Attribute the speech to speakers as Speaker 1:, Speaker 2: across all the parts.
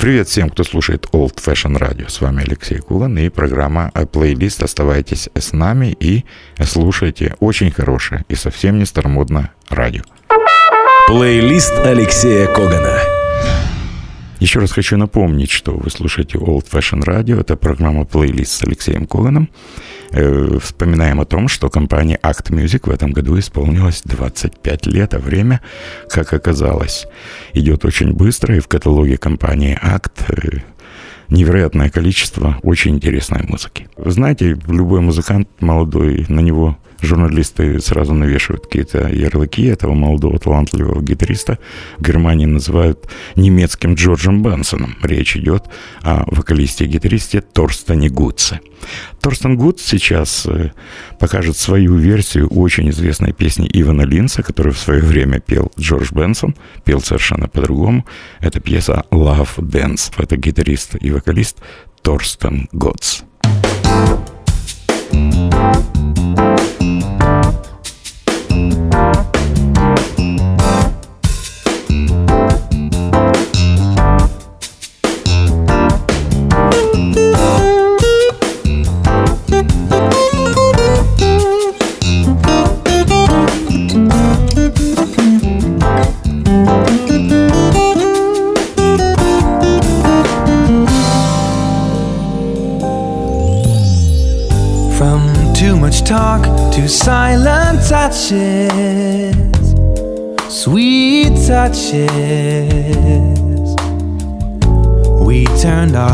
Speaker 1: Привет всем, кто слушает Old Fashion Radio. С вами Алексей Кулан и программа плейлист. Оставайтесь с нами и слушайте очень хорошее и совсем не старомодное радио.
Speaker 2: Плейлист Алексея Когана.
Speaker 1: Еще раз хочу напомнить, что вы слушаете Old Fashion Radio. Это программа плейлист с Алексеем Коганом. Э, вспоминаем о том, что компания Act Music в этом году исполнилось 25 лет, а время, как оказалось, идет очень быстро, и в каталоге компании Act э, невероятное количество очень интересной музыки. Вы знаете, любой музыкант молодой, на него журналисты сразу навешивают какие-то ярлыки этого молодого талантливого гитариста. В Германии называют немецким Джорджем Бенсоном. Речь идет о вокалисте и гитаристе Торстене Гудсе. Торстен Гудс сейчас э, покажет свою версию очень известной песни Ивана Линса, которую в свое время пел Джордж Бенсон, пел совершенно по-другому. Это пьеса «Love Dance». Это гитарист и вокалист Торстен Гудс.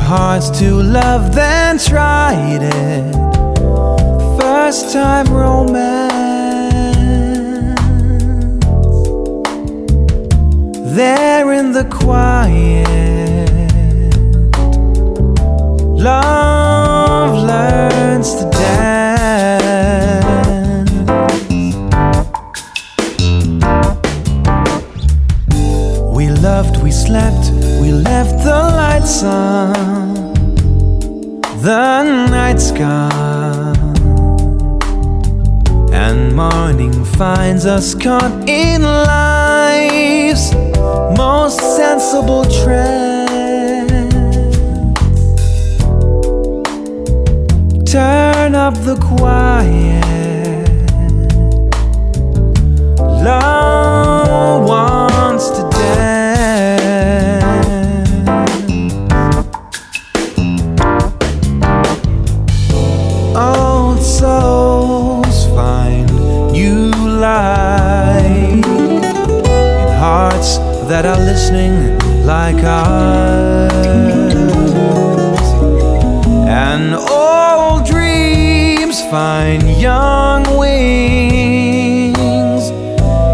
Speaker 3: Hearts to love, then tried it. First time romance. There in the quiet, love the lights on. The night's gone, and morning finds us caught in life's most sensible trend. Turn up the quiet. Love like ours. And old dreams find young wings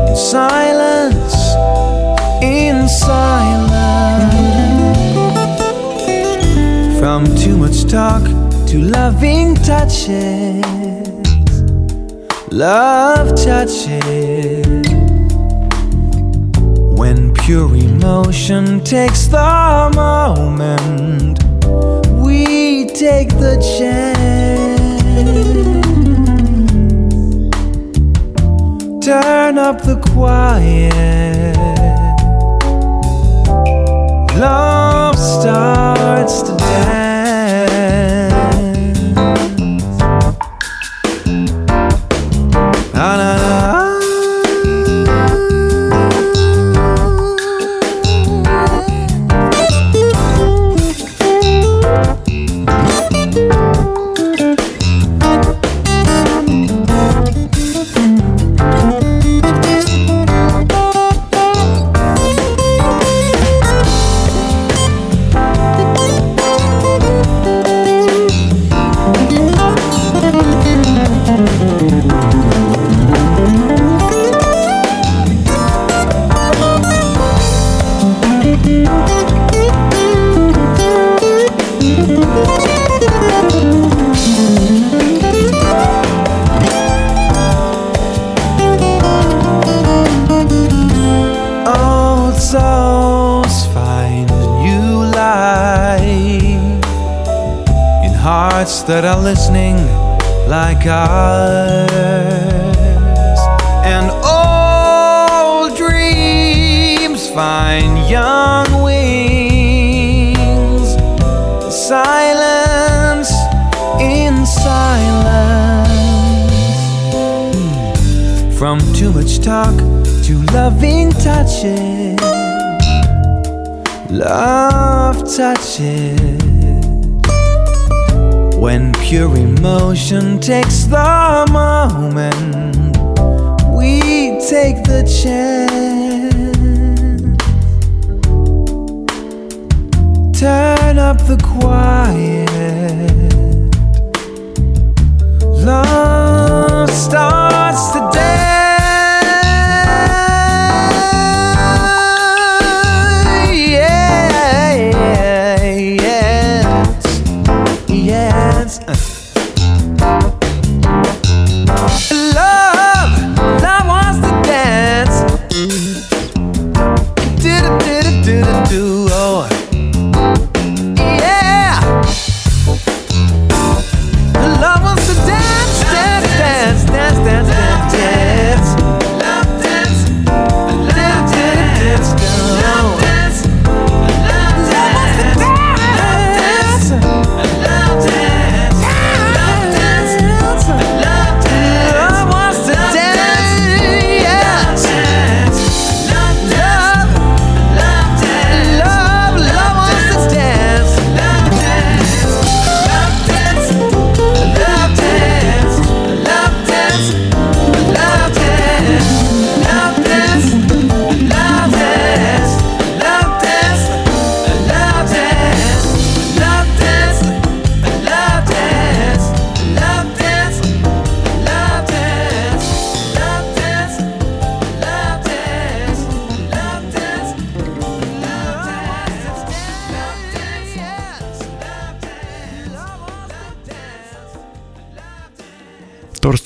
Speaker 3: in silence, in silence. From too much talk to loving touches, love touches when Pure emotion takes the moment. We take the chance. Turn up the quiet. Love starts to dance. Love touches. When pure emotion takes the moment, we take the chance. Turn up the quiet.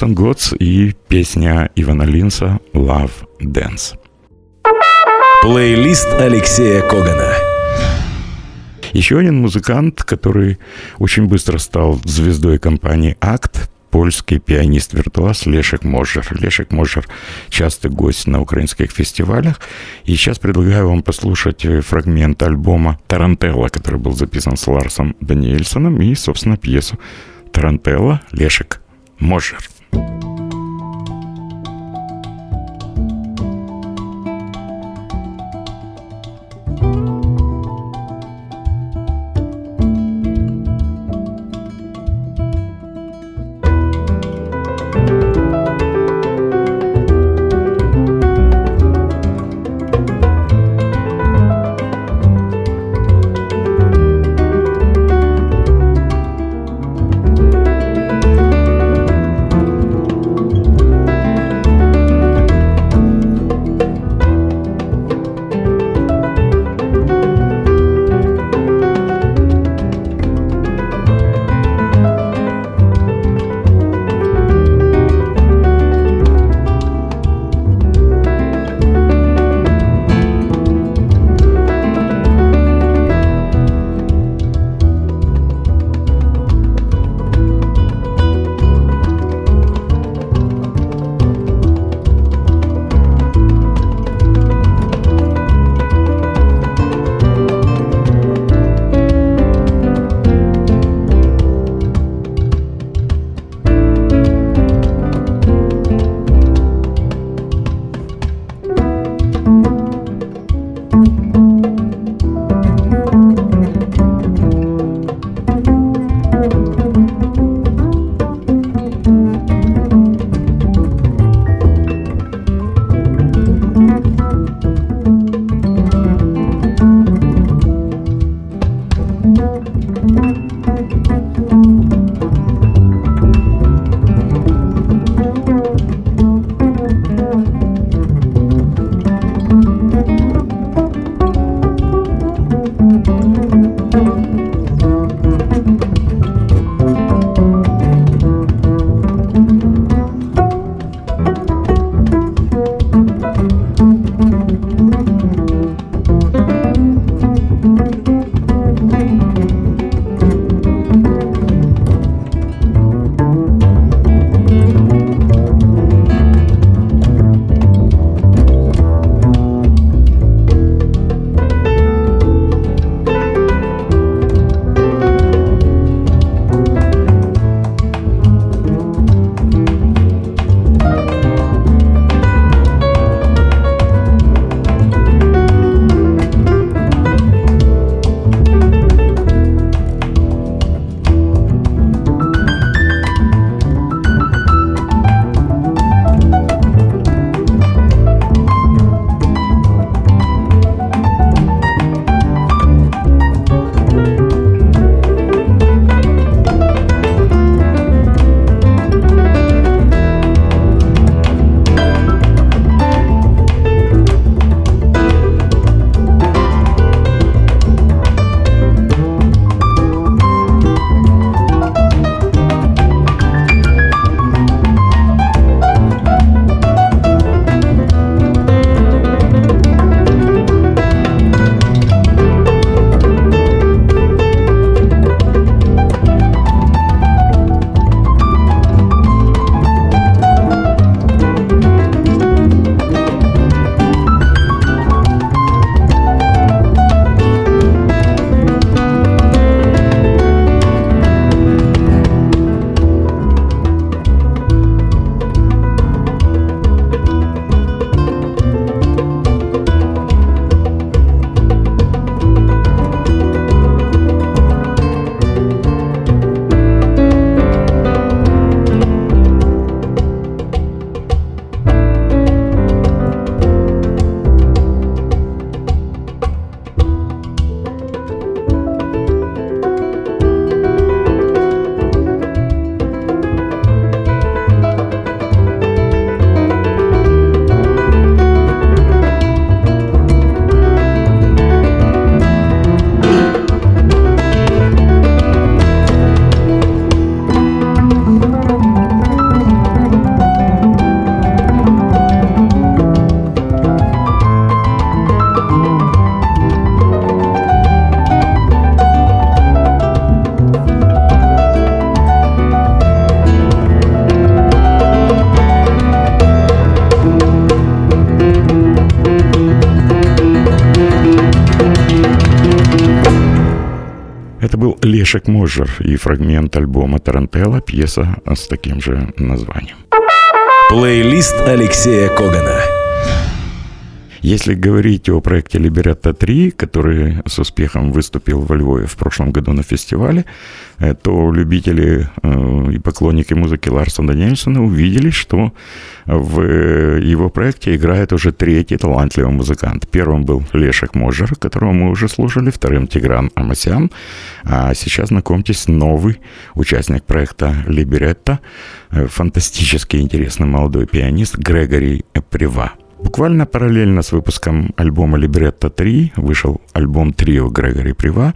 Speaker 1: Торстен Готс и песня Ивана Линса «Love Dance».
Speaker 2: Плейлист Алексея Когана.
Speaker 1: Еще один музыкант, который очень быстро стал звездой компании «Акт», польский пианист-виртуоз Лешек Можер. Лешек Можер – частый гость на украинских фестивалях. И сейчас предлагаю вам послушать э, фрагмент альбома «Тарантелла», который был записан с Ларсом Даниэльсоном, и, собственно, пьесу «Тарантелла» Лешек Можер.
Speaker 3: thank you
Speaker 1: Лешек Можер и фрагмент альбома Тарантелла, пьеса с таким же названием.
Speaker 2: Плейлист Алексея Когана.
Speaker 1: Если говорить о проекте «Либеретто 3», который с успехом выступил во Львове в прошлом году на фестивале, э, то любители э, и поклонники музыки Ларсона Даниэльсона увидели, что в его проекте играет уже третий талантливый музыкант. Первым был Лешек Можер, которого мы уже слушали, вторым Тигран Амасян, а сейчас знакомьтесь, новый участник проекта «Либеретто», э, фантастически интересный молодой пианист Грегори Прива. Буквально параллельно с выпуском альбома «Либретто 3» вышел альбом трио Грегори Прива,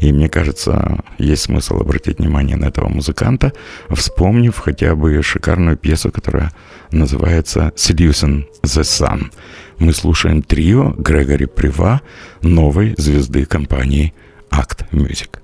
Speaker 1: и мне кажется, есть смысл обратить внимание на этого музыканта, вспомнив хотя бы шикарную пьесу, которая называется «Seducing the Sun». Мы слушаем трио Грегори Прива, новой звезды компании Act Music.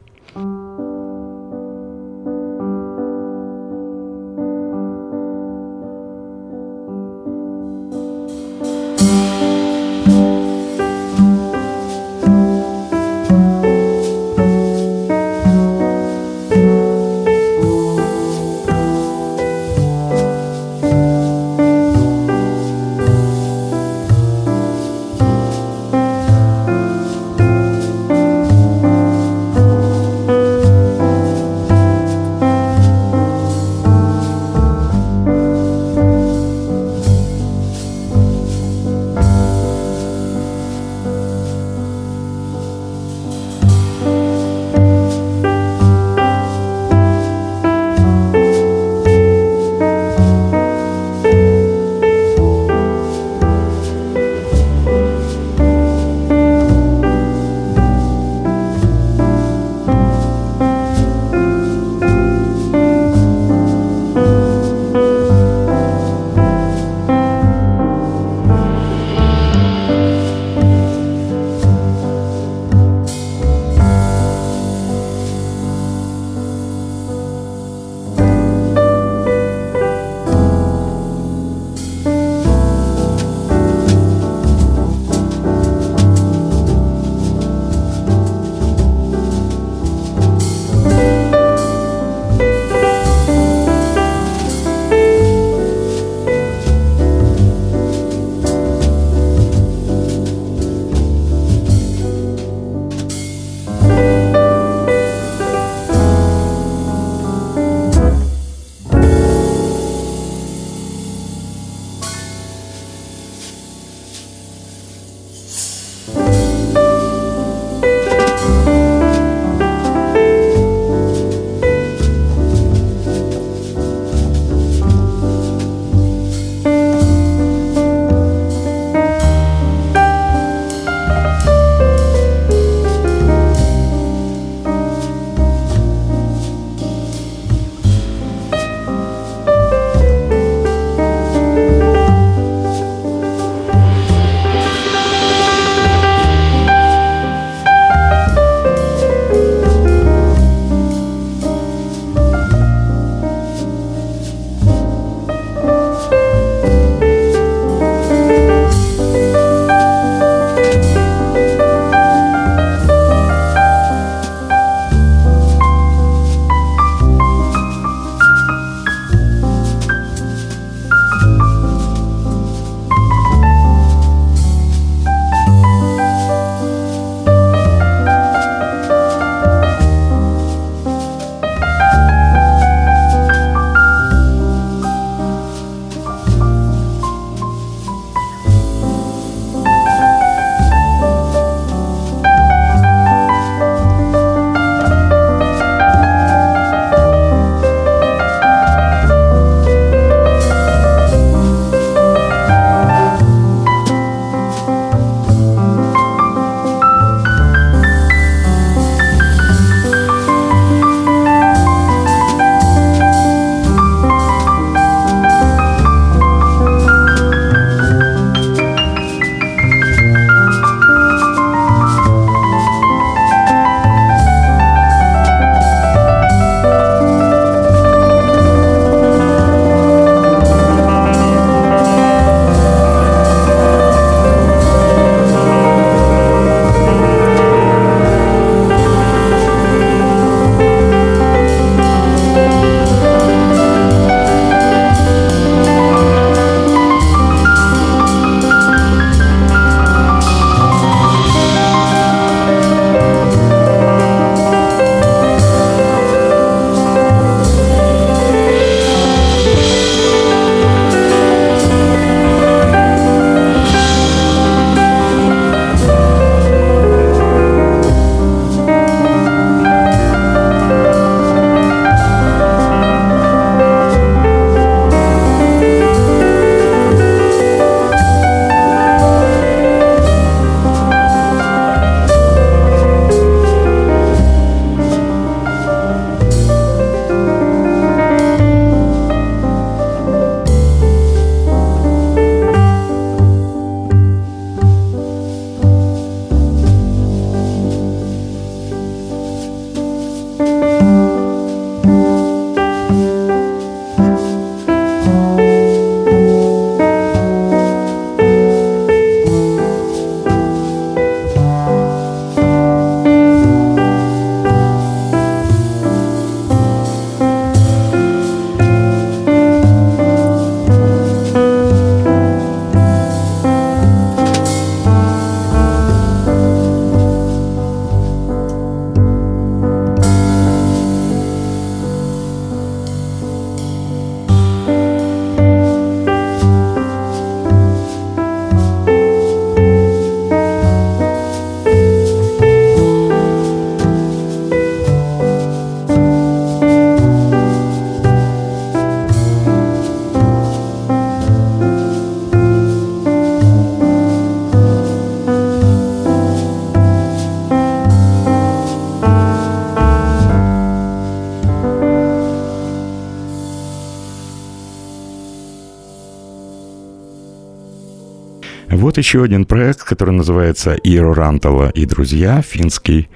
Speaker 1: Вот еще один проект, который называется Иро Рантала и друзья, финский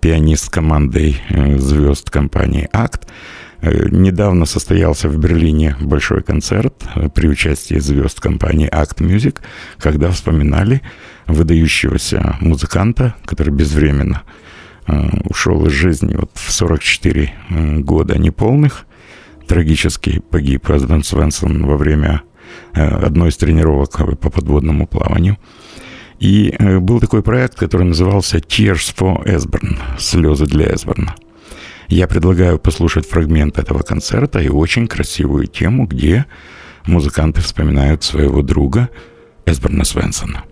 Speaker 1: пианист командой э, звезд компании «Акт». Э, недавно состоялся в Берлине большой концерт э, при участии звезд компании Act Music, когда вспоминали выдающегося музыканта, который безвременно ушел из жизни вот в 44 года неполных. Трагически погиб Эсбен Свенсон во время одной из тренировок по подводному плаванию – и э, был такой проект, который назывался Tears for Esburn, слезы для Эсберна. Я предлагаю послушать фрагмент этого концерта и очень красивую тему, где музыканты вспоминают своего друга Эсберна Свенсона.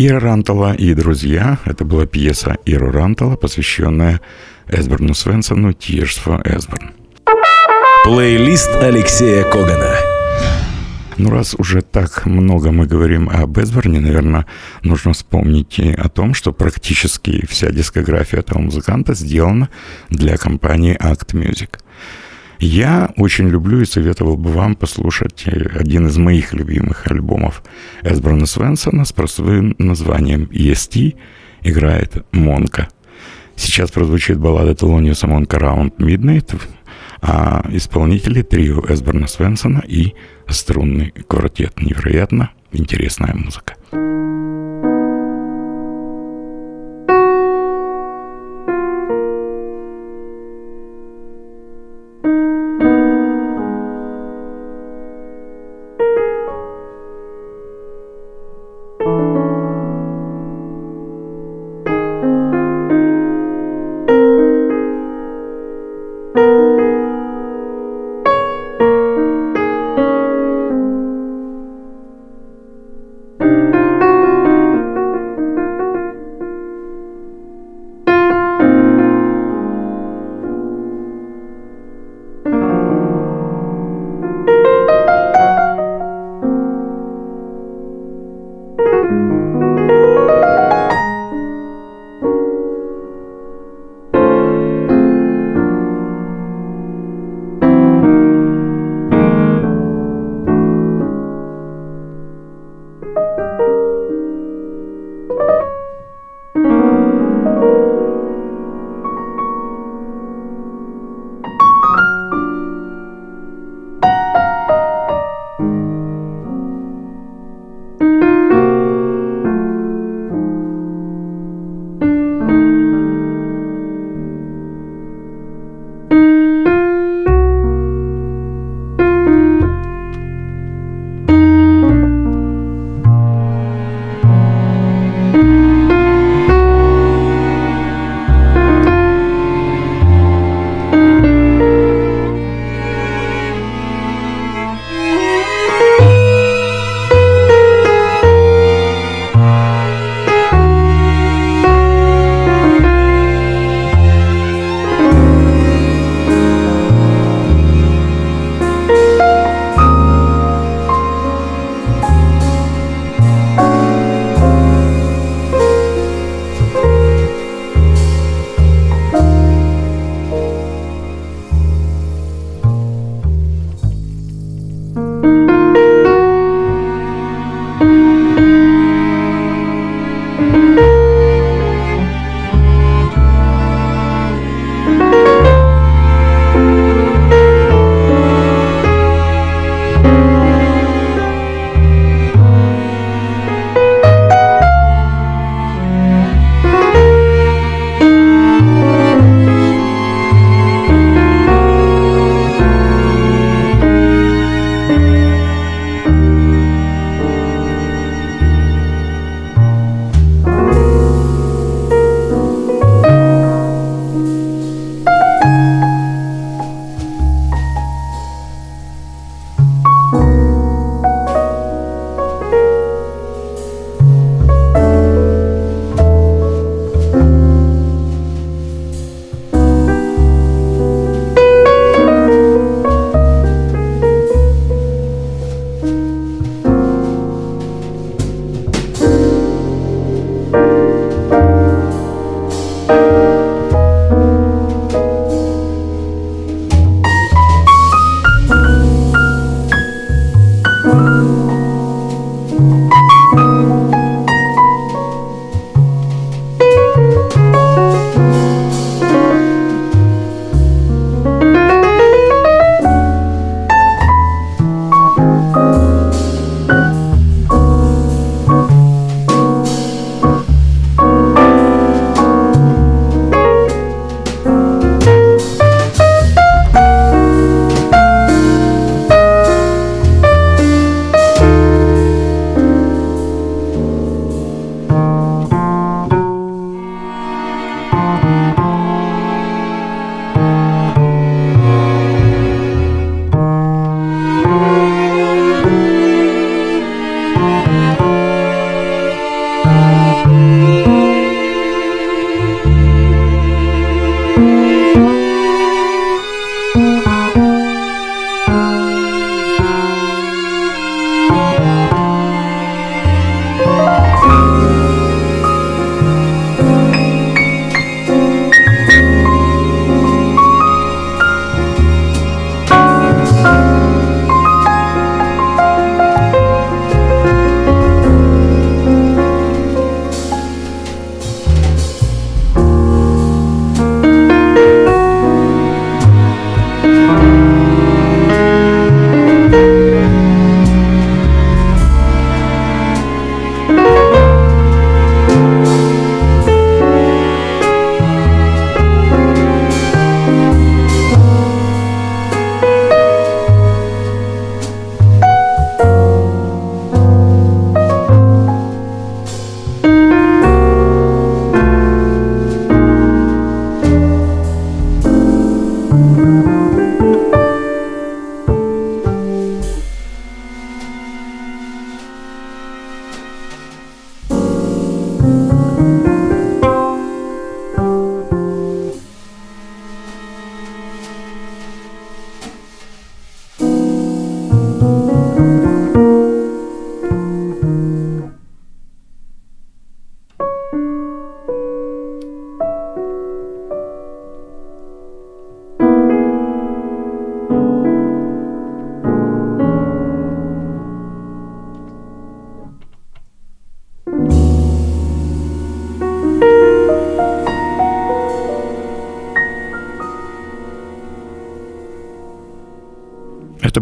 Speaker 1: Ира Рантала и друзья. Это была пьеса Ира Рантала, посвященная Эсберну Свенсону «Tears for Эсберн».
Speaker 2: Плейлист Алексея Когана.
Speaker 1: Ну, раз уже так много мы говорим об Эсберне, наверное, нужно вспомнить и о том, что практически вся дискография этого музыканта сделана для компании Act Music. Я очень люблю и советовал бы вам послушать один из моих любимых альбомов Эсберна Свенсона с простым названием EST играет Монка. Сейчас прозвучит баллада Телониуса Монка Round Midnight, а исполнители трио Эсберна Свенсона и струнный квартет. Невероятно интересная музыка.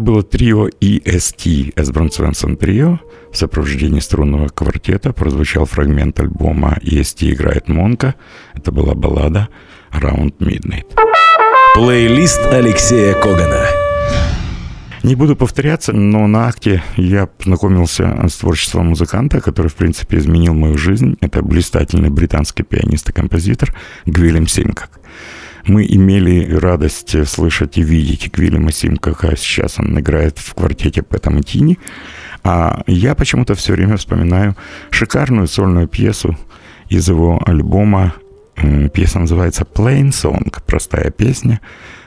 Speaker 1: Было трио EST, Эсбран Свенсон Трио, в сопровождении струнного квартета прозвучал фрагмент альбома EST играет Монка. Это была баллада Around Midnight.
Speaker 2: Плейлист Алексея Когана.
Speaker 1: Не буду повторяться, но на акте я познакомился с творчеством музыканта, который, в принципе, изменил мою жизнь. Это блистательный британский пианист и композитор Гвилем Симкак мы имели радость слышать и видеть Квилли Симка, сейчас он играет в квартете Пэта Тини. А я почему-то все время вспоминаю шикарную сольную пьесу из его альбома. Пьеса называется Plain Song, простая песня.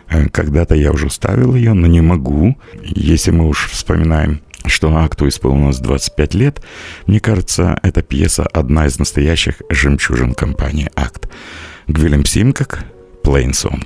Speaker 1: Э, когда-то я уже ставил ее, но не могу. Если мы уж вспоминаем что акту исполнилось 25 лет, мне кажется, эта пьеса одна из настоящих жемчужин компании «Акт». Гвилем Симкак, Plain Song.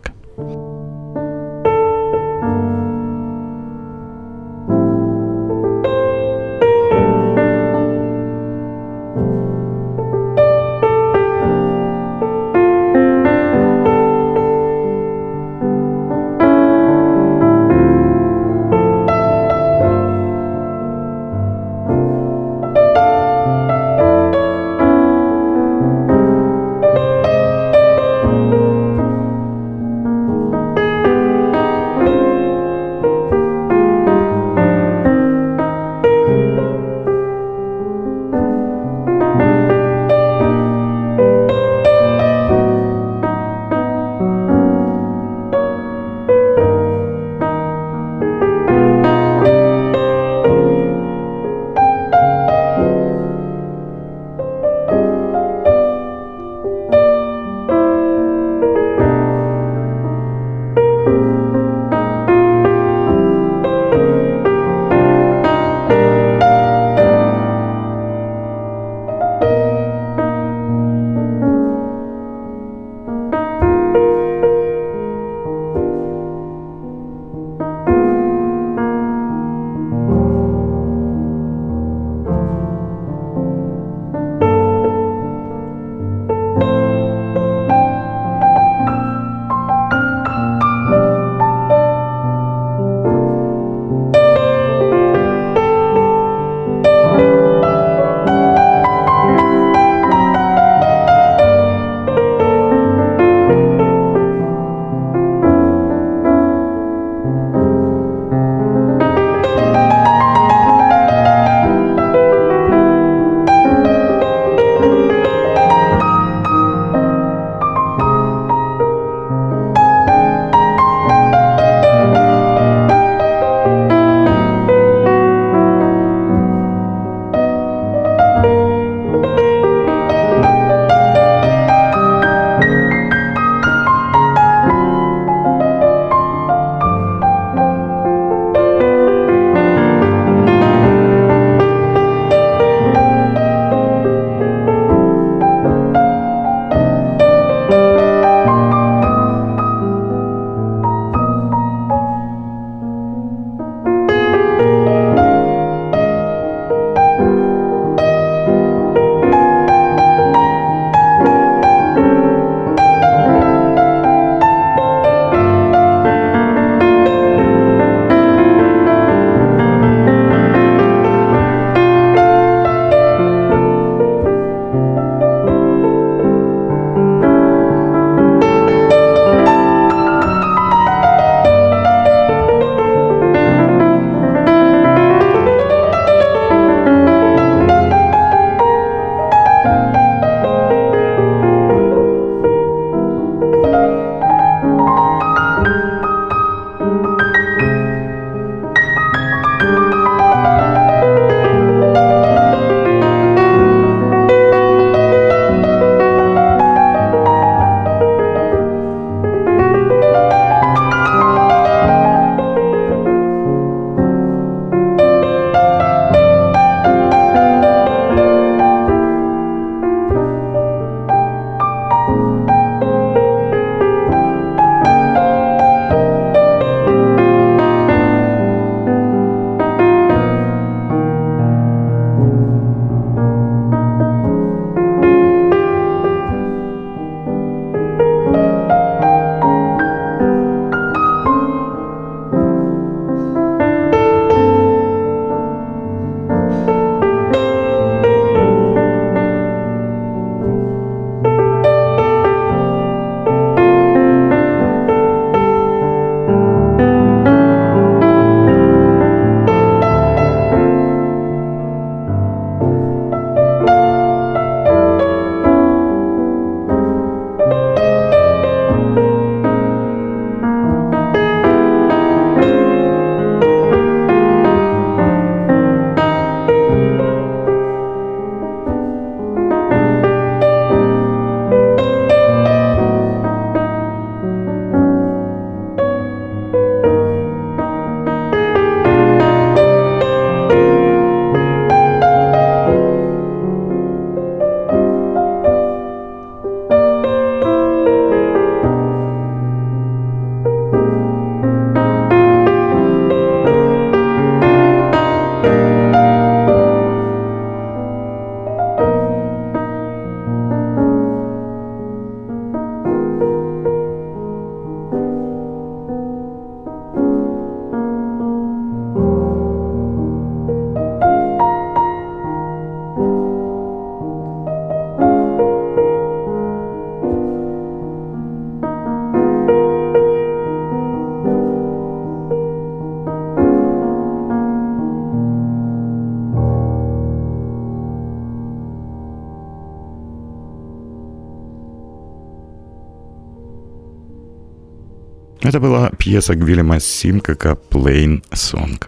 Speaker 1: Это была пьеса Гвильяма Симкака «Plain Song».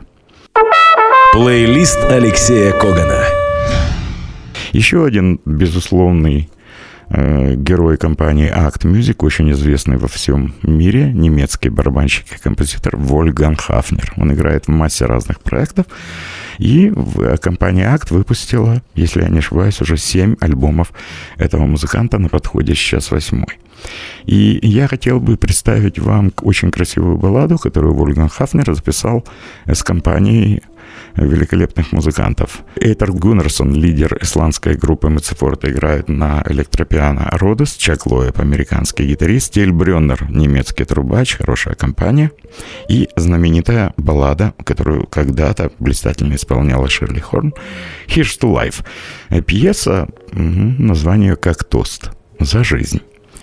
Speaker 2: Плейлист Алексея Когана.
Speaker 1: Еще один безусловный э, герой компании Act Music, очень известный во всем мире, немецкий барабанщик и композитор Вольган Хафнер. Он играет в массе разных проектов. И э, компания Act выпустила, если я не ошибаюсь, уже семь альбомов этого музыканта на подходе сейчас восьмой. И я хотел бы представить вам очень красивую балладу, которую Вольган Хафнер записал с компанией великолепных музыкантов. Эйтер Гуннерсон, лидер исландской группы Мецефорта, играет на электропиано Родос, Чак Лоэб, американский гитарист, Тель Брённер, немецкий трубач, хорошая компания. И знаменитая баллада, которую когда-то блистательно исполняла Ширли Хорн, «Here's to Life». Пьеса, название как тост за жизнь.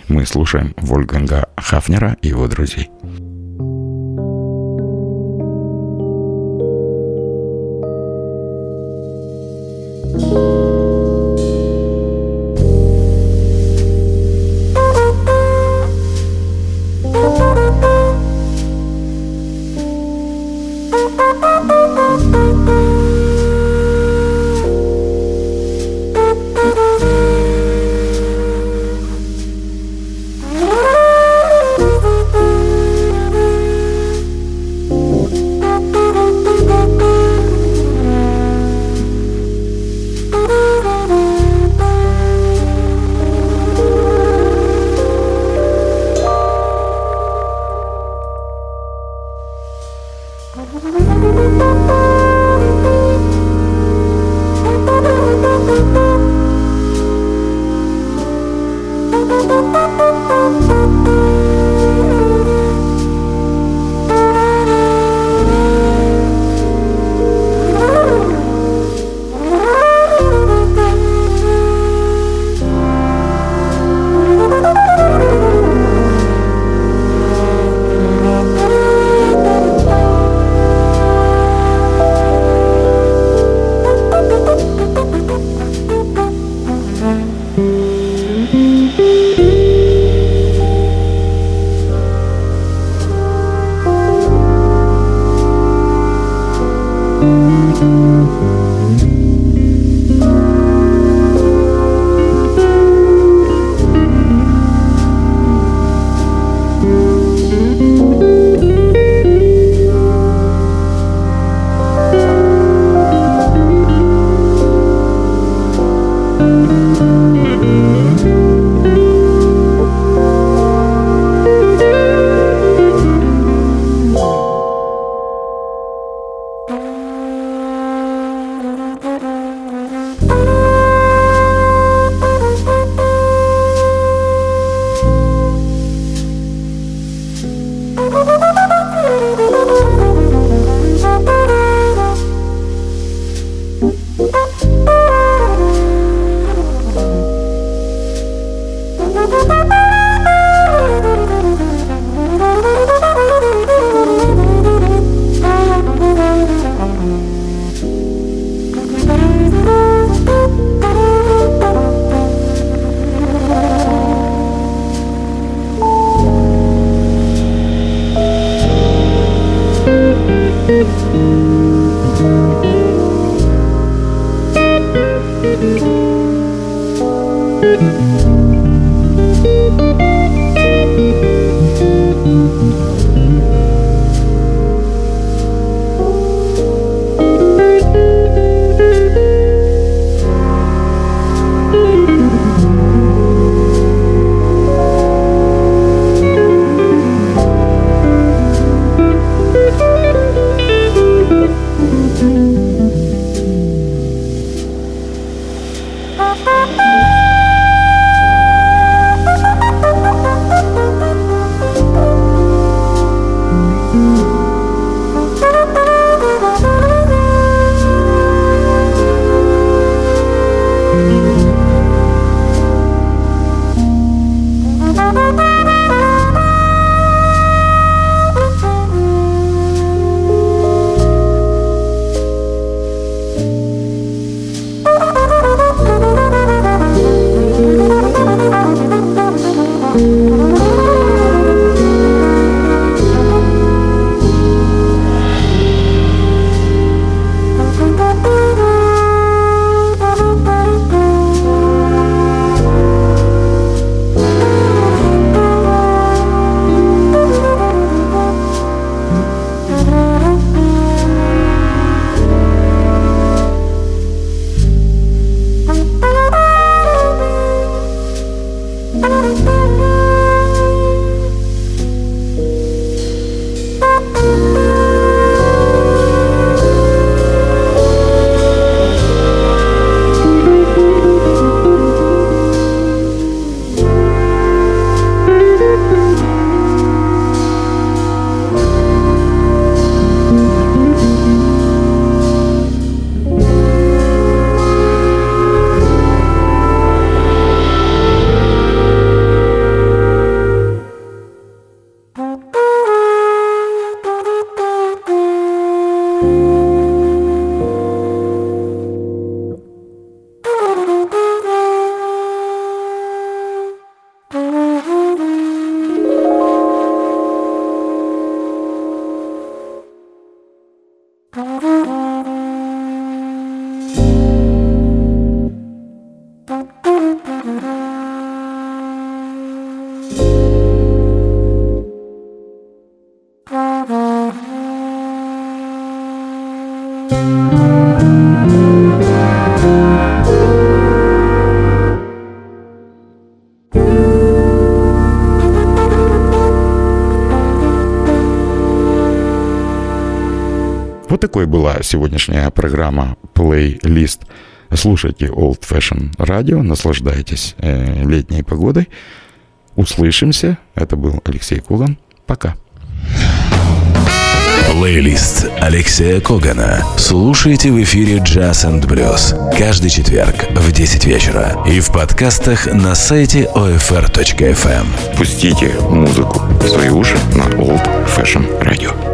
Speaker 1: Мы слушаем Вольганга Хафнера и его друзей. Música Вот такой была сегодняшняя программа «Плейлист». Слушайте Old Fashion Radio, наслаждайтесь э, летней погодой. Услышимся. Это был Алексей Куган. Пока.
Speaker 2: Плейлист Алексея Когана. Слушайте в эфире Jazz and Blues каждый четверг в 10 вечера и в подкастах на сайте OFR.FM.
Speaker 1: Пустите музыку в свои уши на Old Fashion Radio.